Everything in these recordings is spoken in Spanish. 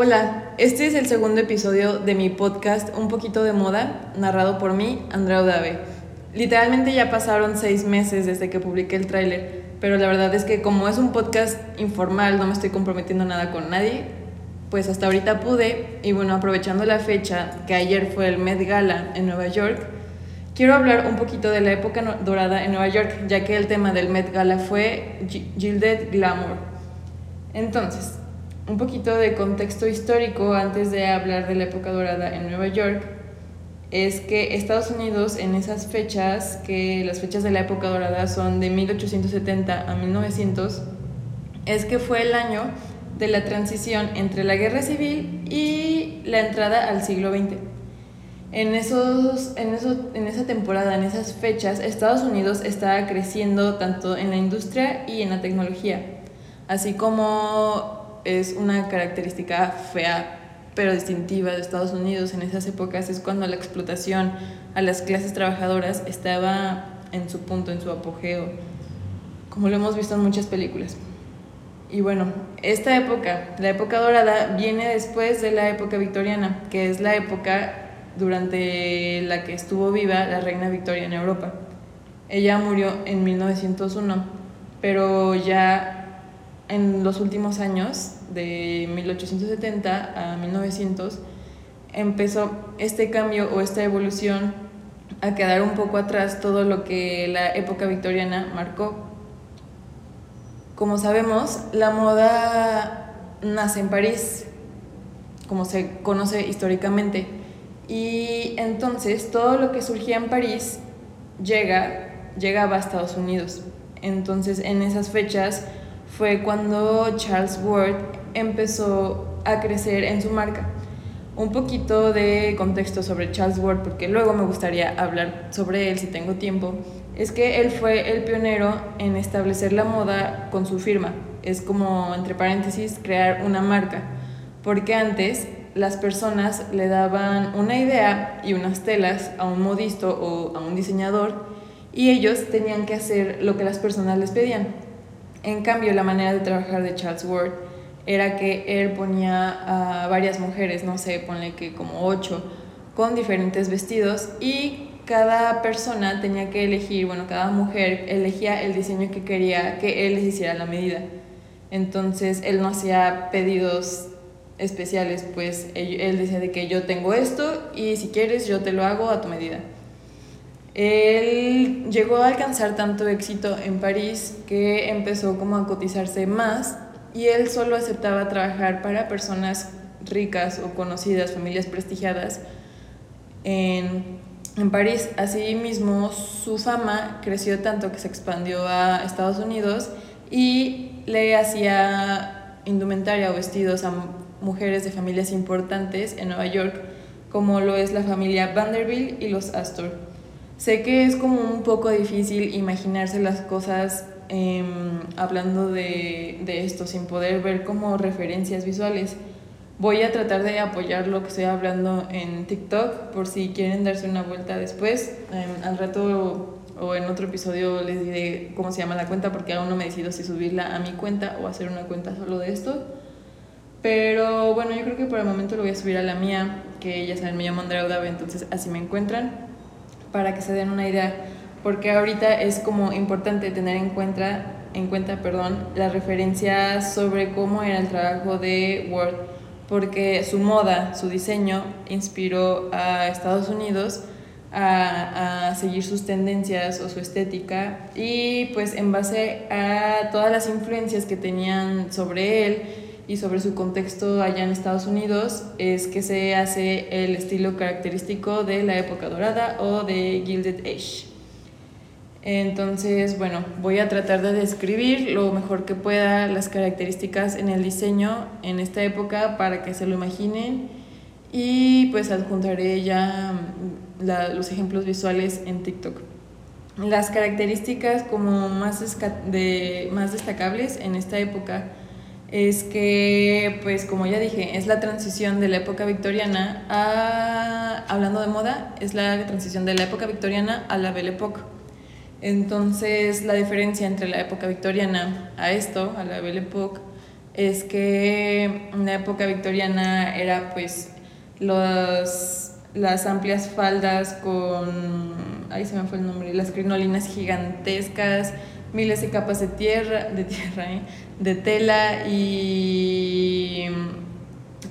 Hola, este es el segundo episodio de mi podcast Un poquito de moda, narrado por mí, Andrea Udave. Literalmente ya pasaron seis meses desde que publiqué el tráiler, pero la verdad es que como es un podcast informal, no me estoy comprometiendo nada con nadie, pues hasta ahorita pude, y bueno, aprovechando la fecha, que ayer fue el Met Gala en Nueva York, quiero hablar un poquito de la época dorada en Nueva York, ya que el tema del Met Gala fue Gilded Glamour. Entonces, un poquito de contexto histórico antes de hablar de la época dorada en Nueva York es que Estados Unidos en esas fechas, que las fechas de la época dorada son de 1870 a 1900, es que fue el año de la transición entre la guerra civil y la entrada al siglo XX. En, esos, en, eso, en esa temporada, en esas fechas, Estados Unidos estaba creciendo tanto en la industria y en la tecnología, así como es una característica fea pero distintiva de Estados Unidos en esas épocas es cuando la explotación a las clases trabajadoras estaba en su punto, en su apogeo, como lo hemos visto en muchas películas. Y bueno, esta época, la época dorada, viene después de la época victoriana, que es la época durante la que estuvo viva la reina Victoria en Europa. Ella murió en 1901, pero ya en los últimos años, de 1870 a 1900, empezó este cambio o esta evolución a quedar un poco atrás todo lo que la época victoriana marcó como sabemos, la moda nace en París, como se conoce históricamente, y entonces todo lo que surgía en París llega, llegaba a Estados Unidos. Entonces en esas fechas fue cuando Charles Ward empezó a crecer en su marca. Un poquito de contexto sobre Charles Ward, porque luego me gustaría hablar sobre él si tengo tiempo es que él fue el pionero en establecer la moda con su firma. Es como, entre paréntesis, crear una marca. Porque antes las personas le daban una idea y unas telas a un modisto o a un diseñador y ellos tenían que hacer lo que las personas les pedían. En cambio, la manera de trabajar de Charles Ward era que él ponía a varias mujeres, no sé, ponle que como ocho, con diferentes vestidos y cada persona tenía que elegir, bueno, cada mujer elegía el diseño que quería que él les hiciera la medida. Entonces él no hacía pedidos especiales, pues él decía de que yo tengo esto y si quieres yo te lo hago a tu medida. Él llegó a alcanzar tanto éxito en París que empezó como a cotizarse más y él solo aceptaba trabajar para personas ricas o conocidas, familias prestigiadas en en París. Asimismo, su fama creció tanto que se expandió a Estados Unidos y le hacía indumentaria o vestidos a mujeres de familias importantes en Nueva York, como lo es la familia Vanderbilt y los Astor. Sé que es como un poco difícil imaginarse las cosas em, hablando de, de esto sin poder ver como referencias visuales Voy a tratar de apoyar lo que estoy hablando en TikTok por si quieren darse una vuelta después. Em, al rato o en otro episodio les diré cómo se llama la cuenta porque aún no me decido si subirla a mi cuenta o hacer una cuenta solo de esto. Pero bueno, yo creo que por el momento lo voy a subir a la mía, que ya saben, me llamo Andrea Udave, entonces así me encuentran, para que se den una idea. Porque ahorita es como importante tener en cuenta, en cuenta perdón, la referencia sobre cómo era el trabajo de Word porque su moda, su diseño inspiró a Estados Unidos a, seguir sus tendencias o su estética y pues en base a todas las influencias que tenían sobre él y sobre su contexto allá en Estados Unidos es que se hace el estilo característico de la época dorada o de Gilded Age. Entonces, bueno, voy a tratar de describir lo mejor que pueda las características en el diseño en esta época para que se lo imaginen y pues adjuntaré ya mm, los ejemplos visuales en TikTok. Las características como más, de, más destacables en esta época es que, pues como ya dije, es la transición de la época victoriana a, hablando de moda, es la transición de la época victoriana a la Belle Époque. Entonces, la diferencia entre la época victoriana a esto, a la Belle Époque, es que en la época victoriana era pues los, las amplias faldas con, ahí se me fue el nombre, las crinolinas gigantescas, miles de capas de tierra, de tierra, ¿eh? de tela y,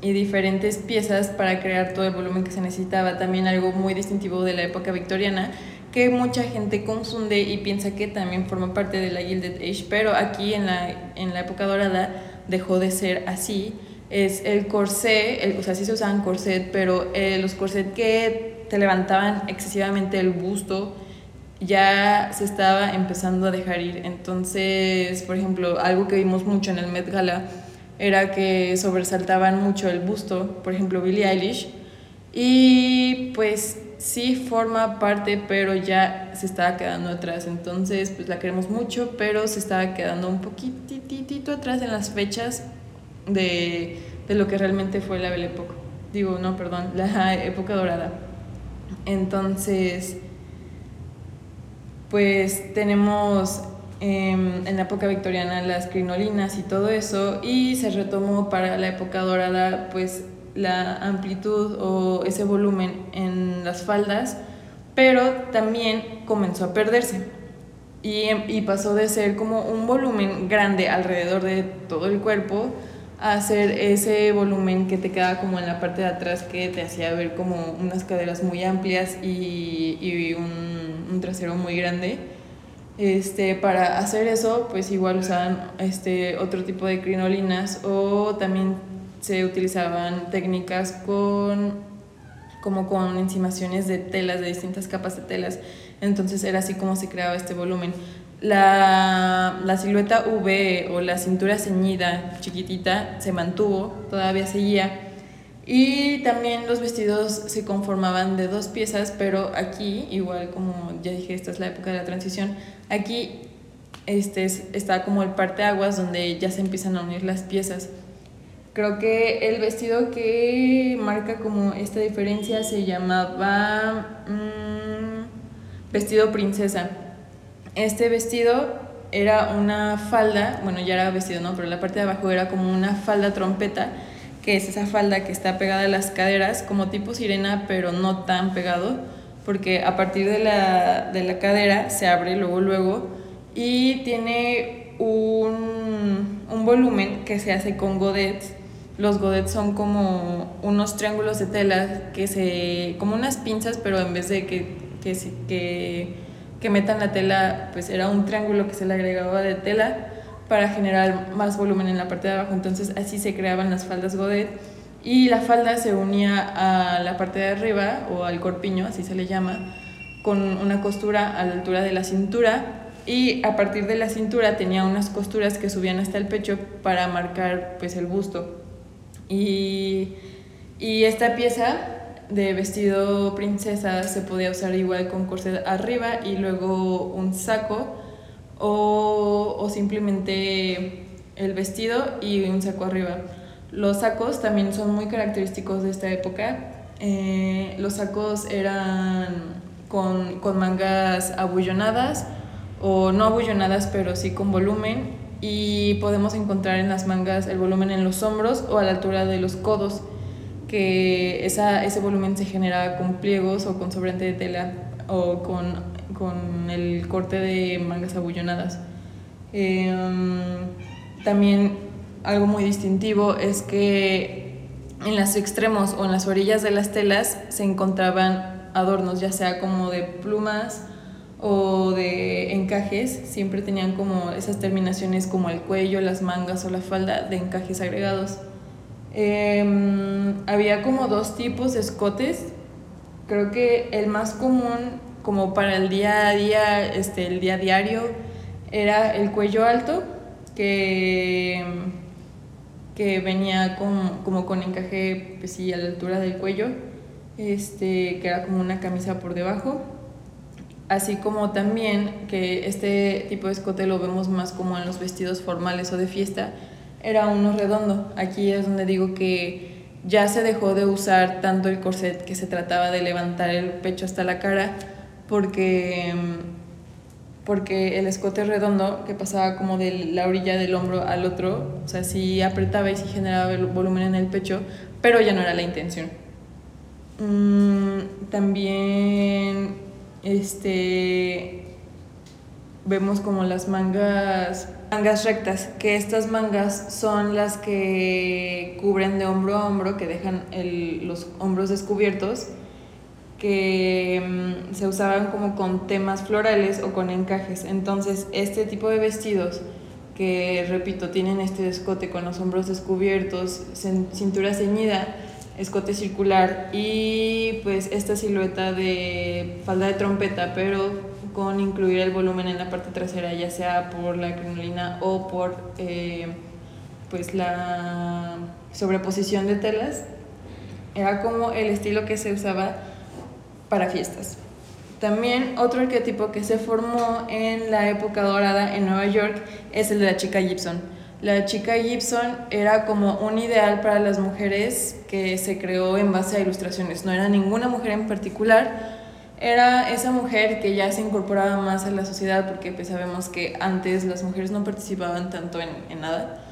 y diferentes piezas para crear todo el volumen que se necesitaba. También algo muy distintivo de la época victoriana que mucha gente confunde y piensa que también forma parte de la Gilded Age, pero aquí en la, en la época dorada dejó de ser así. Es el corsé, o sea, sí se usaban corset, pero eh, los corset que te levantaban excesivamente el busto ya se estaba empezando a dejar ir. Entonces, por ejemplo, algo que vimos mucho en el Met Gala era que sobresaltaban mucho el busto, por ejemplo, Billie Eilish. Y pues sí forma parte, pero ya se estaba quedando atrás. Entonces, pues la queremos mucho, pero se estaba quedando un poquitito atrás en las fechas de, de lo que realmente fue la Belle Époque. Digo, no, perdón, la época dorada. Entonces, pues tenemos em, en la época victoriana las crinolinas y todo eso, y se retomó para la época dorada, pues la amplitud o ese volumen en las faldas, pero también comenzó a perderse. Y, y, pasó de ser como un volumen grande alrededor de todo el cuerpo a ser ese volumen que te quedaba como en la parte de atrás que te hacía ver como unas caderas muy amplias y, y un, un, trasero muy grande. Este, para hacer eso, pues igual usaban este, otro tipo de crinolinas o también se utilizaban técnicas con como con encimaciones de telas, de distintas capas de telas. Entonces era así como se creaba este volumen. La, la, silueta V o la cintura ceñida chiquitita se mantuvo, todavía seguía. Y también los vestidos se conformaban de dos piezas, pero aquí, igual como ya dije, esta es la época de la transición, aquí este, está como el parte aguas donde ya se empiezan a unir las piezas. Creo que el vestido que marca como esta diferencia se llamaba mm, vestido princesa. Este vestido era una falda, bueno ya era vestido, ¿no? Pero la parte de abajo era como una falda trompeta, que es esa falda que está pegada a las caderas, como tipo sirena, pero no tan pegado, porque a partir de la, de la cadera se abre luego, luego, y tiene un, un volumen que se hace con godets los godets son como unos triángulos de tela que se. como unas pinzas, pero en vez de que, que, que, que metan la tela, pues era un triángulo que se le agregaba de tela para generar más volumen en la parte de abajo. Entonces así se creaban las faldas godet y la falda se unía a la parte de arriba o al corpiño, así se le llama, con una costura a la altura de la cintura y a partir de la cintura tenía unas costuras que subían hasta el pecho para marcar pues el busto. Y, y esta pieza de vestido princesa se podía usar igual con corset arriba y luego un saco o, o, simplemente el vestido y un saco arriba. Los sacos también son muy característicos de esta época. Eh, los sacos eran con, con mangas abullonadas o no abullonadas pero sí con volumen y podemos encontrar en las mangas el volumen en los hombros o a la altura de los codos, que esa, ese volumen se genera con pliegos o con sobrante de tela o con, con el corte de mangas abullonadas. Em, también algo muy distintivo es que en los extremos o en las orillas de las telas se encontraban adornos, ya sea como de plumas, o de encajes, siempre tenían como esas terminaciones como el cuello, las mangas o la falda de encajes agregados. Em, había como dos tipos de escotes. Creo que el más común, como para el día a día, este, el día diario, era el cuello alto, que, que venía como, como con encaje pues sí, a la altura del cuello, este, que era como una camisa por debajo así como también que este tipo de escote lo vemos más como en los vestidos formales o de fiesta, era uno redondo. Aquí es donde digo que ya se dejó de usar tanto el corset que se trataba de levantar el pecho hasta la cara, porque porque el escote redondo que pasaba como de la orilla del hombro al otro, o sea, sí apretaba y sí generaba volumen en el pecho, pero ya no era la intención. Mm, también este vemos como las mangas mangas rectas, que estas mangas son las que cubren de hombro a hombro, que dejan los hombros descubiertos que mm, se usaban como con temas florales o con encajes. Entonces, este tipo de vestidos que, repito, tienen este escote con los hombros descubiertos, cintura ceñida, escote circular y pues esta silueta de falda de trompeta, pero con incluir el volumen en la parte trasera, ya sea por la crinolina o por eh, pues la sobreposición de telas. Era como el estilo que se usaba para fiestas. También otro arquetipo que se formó en la época dorada en Nueva York es el de la chica Gibson. La chica Gibson era como un ideal para las mujeres que se creó en base a ilustraciones. No era ninguna mujer en particular, era esa mujer que ya se incorporaba más a la sociedad porque pues sabemos que antes las mujeres no participaban tanto en, en nada.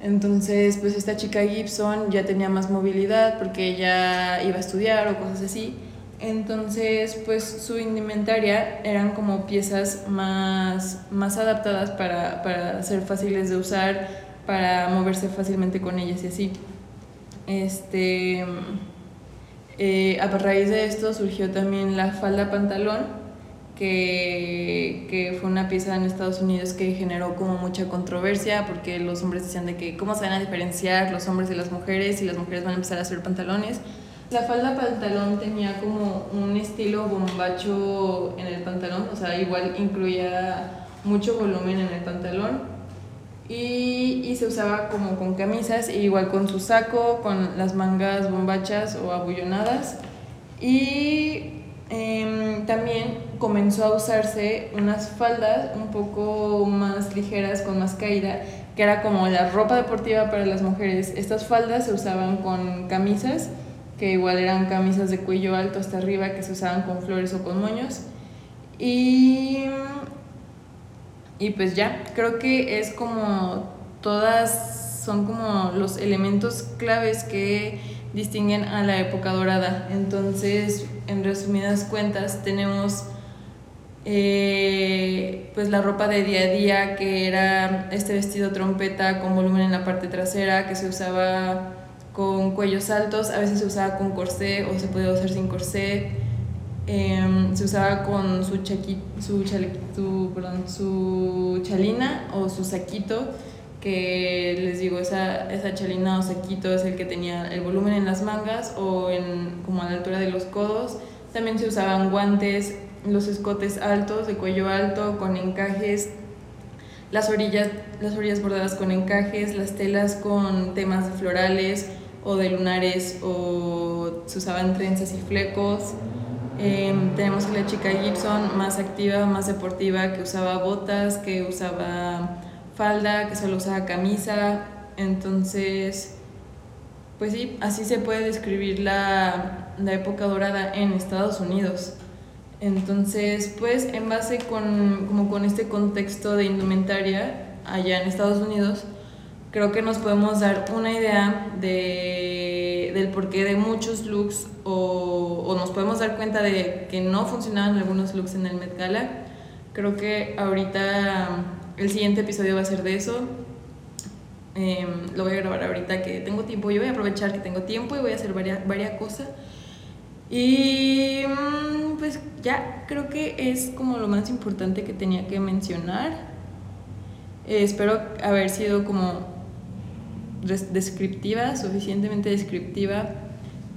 Entonces, pues esta chica Gibson ya tenía más movilidad porque ella iba a estudiar o cosas así entonces, pues su indumentaria eran como piezas más, más adaptadas para, para, ser fáciles de usar, para moverse fácilmente con ellas y así. Este, eh, a raíz de esto surgió también la falda pantalón, que, que, fue una pieza en Estados Unidos que generó como mucha controversia porque los hombres decían de que cómo se van a diferenciar los hombres de las mujeres y las mujeres van a empezar a hacer pantalones. La falda pantalón tenía como un estilo bombacho en el pantalón, o sea, igual incluía mucho volumen en el pantalón y, y, se usaba como con camisas, e igual con su saco, con las mangas bombachas o abullonadas. Y em, también comenzó a usarse unas faldas un poco más ligeras, con más caída, que era como la ropa deportiva para las mujeres. Estas faldas se usaban con camisas que igual eran camisas de cuello alto hasta arriba que se usaban con flores o con moños. Y, y pues ya, creo que es como todas son como los elementos claves que distinguen a la época dorada. Entonces, en resumidas cuentas, tenemos eh, pues la ropa de día a día, que era este vestido trompeta con volumen en la parte trasera, que se usaba con cuellos altos, a veces se usaba con corsé o se podía usar sin corsé. Em, se usaba con su, su, su chalina o su saquito, que les digo, esa, esa chalina o saquito es el que tenía el volumen en las mangas o en, como a la altura de los codos. También se usaban guantes, los escotes altos, de cuello alto, con encajes, las orillas, las orillas bordadas con encajes, las telas con temas florales, o de lunares o se usaban trenzas y flecos. Em, tenemos a la chica Gibson más activa, más deportiva, que usaba botas, que usaba falda, que solo usaba camisa. Entonces, pues sí, así se puede describir la, la época dorada en Estados Unidos. Entonces, pues en base con, como con este contexto de indumentaria allá en Estados Unidos, creo que nos podemos dar una idea de, del porqué de muchos looks o, o, nos podemos dar cuenta de que no funcionaban algunos looks en el Met Gala. Creo que ahorita el siguiente episodio va a ser de eso. Em, lo voy a grabar ahorita que tengo tiempo. Yo voy a aprovechar que tengo tiempo y voy a hacer varias, varias cosas. Y mm, pues ya creo que es como lo más importante que tenía que mencionar. Eh, espero haber sido como descriptiva, suficientemente descriptiva.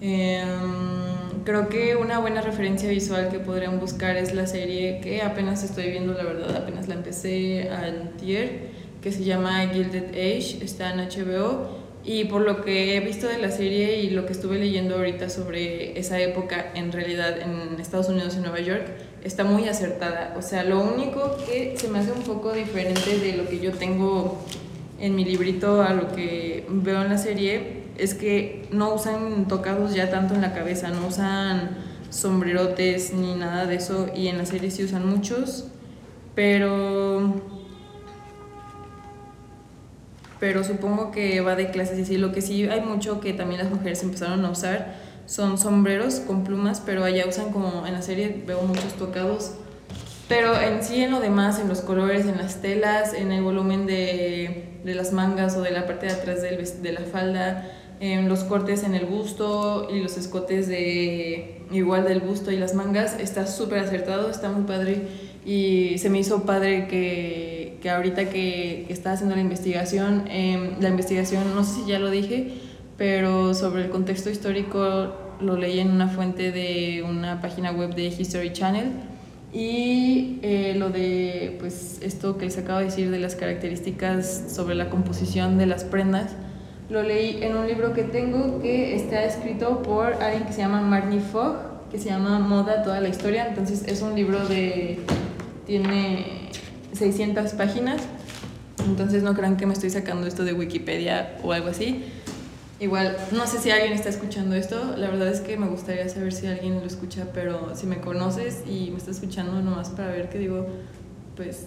Em, creo que una buena referencia visual que podrían buscar es la serie que apenas estoy viendo, la verdad, apenas la empecé antier, que se llama Gilded Age, está en HBO. Y por lo que he visto de la serie y lo que estuve leyendo ahorita sobre esa época en realidad en Estados Unidos y Nueva York, está muy acertada. O sea, lo único que se me hace un poco diferente de lo que yo tengo en mi librito a lo que veo en la serie es que no usan tocados ya tanto en la cabeza, no usan sombrerotes ni nada de eso y en la serie sí usan muchos, pero pero supongo que va de clases y sí. Lo que sí hay mucho que también las mujeres empezaron a usar son sombreros con plumas, pero allá usan como en la serie veo muchos tocados. Pero en sí, en lo demás, en los colores, en las telas, en el volumen de, de las mangas o de la parte de atrás del, de la falda, en los cortes en el busto y los escotes de igual del busto y las mangas, está súper acertado, está muy padre. Y se me hizo padre que, que ahorita que, que, estaba haciendo la investigación, eh, la investigación, no sé si ya lo dije, pero sobre el contexto histórico lo leí en una fuente de una página web de History Channel y eh, lo de pues esto que les acabo de decir de las características sobre la composición de las prendas lo leí en un libro que tengo que está escrito por alguien que se llama Marnie Fogg que se llama Moda toda la historia. Entonces es un libro de tiene 600 páginas. Entonces no crean que me estoy sacando esto de Wikipedia o algo así Igual, no sé si alguien está escuchando esto, la verdad es que me gustaría saber si alguien lo escucha, pero si me conoces y me estás escuchando nomás para ver qué digo, pues,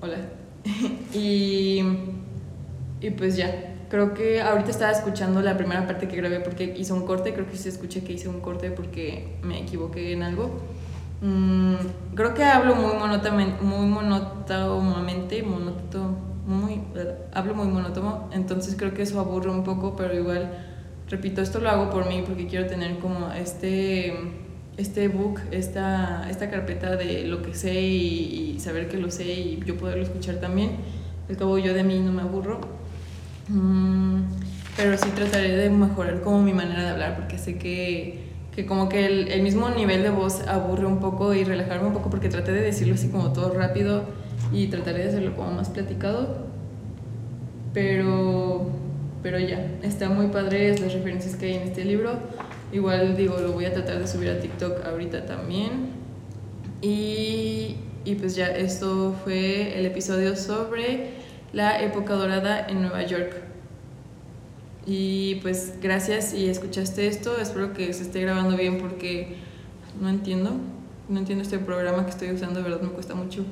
hola. y, y pues ya, creo que ahorita estaba escuchando la primera parte que grabé porque hice un corte, creo que se escucha que hice un corte porque me equivoqué en algo. Mm, creo que hablo muy monótonamente, muy monótonamente, monótono muy, hablo muy monótono, entonces creo que eso aburre un poco, pero igual, repito, esto lo hago por mí porque quiero tener como este, este book, esta, esta carpeta de lo que sé y, saber que lo sé y yo poderlo escuchar también. Al cabo yo de mí no me aburro. Mm, pero sí trataré de mejorar como mi manera de hablar porque sé que, que como que el, el mismo nivel de voz aburre un poco y relajarme un poco porque traté de decirlo así como todo rápido y trataré de hacerlo como más platicado. Pero, pero ya, está muy padre las referencias que hay en este libro. Igual digo, lo voy a tratar de subir a TikTok ahorita también. Y, y pues ya, esto fue el episodio sobre la época dorada en Nueva York. Y pues gracias si escuchaste esto, espero que se esté grabando bien porque no entiendo, no entiendo este programa que estoy usando, verdad me cuesta mucho.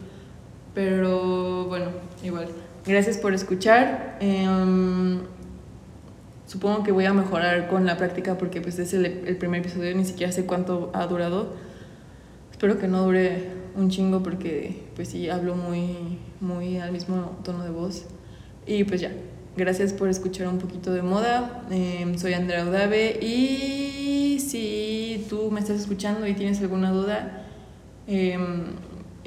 Pero bueno, igual. Gracias por escuchar. Em, supongo que voy a mejorar con la práctica porque pues es el, el, primer episodio, ni siquiera sé cuánto ha durado. Espero que no dure un chingo porque pues sí hablo muy, muy al mismo tono de voz. Y pues ya, gracias por escuchar un poquito de moda. Em, soy Andrea Udave y si tú me estás escuchando y tienes alguna duda, eh,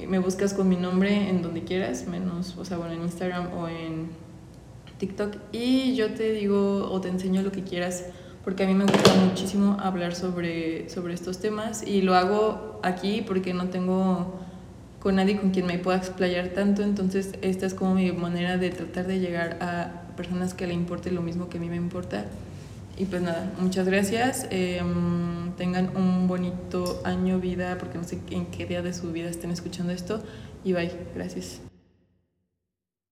me buscas con mi nombre en donde quieras, menos, o sea, bueno, en Instagram o en TikTok y yo te digo o te enseño lo que quieras porque a mí me gusta muchísimo hablar sobre, sobre estos temas y lo hago aquí porque no tengo con nadie con quien me pueda explayar tanto, entonces esta es como mi manera de tratar de llegar a personas que le importe lo mismo que a mí me importa. Y pues nada, muchas gracias. Em, tengan un bonito año, vida, porque no sé en qué día de su vida estén escuchando esto. Y bye, gracias.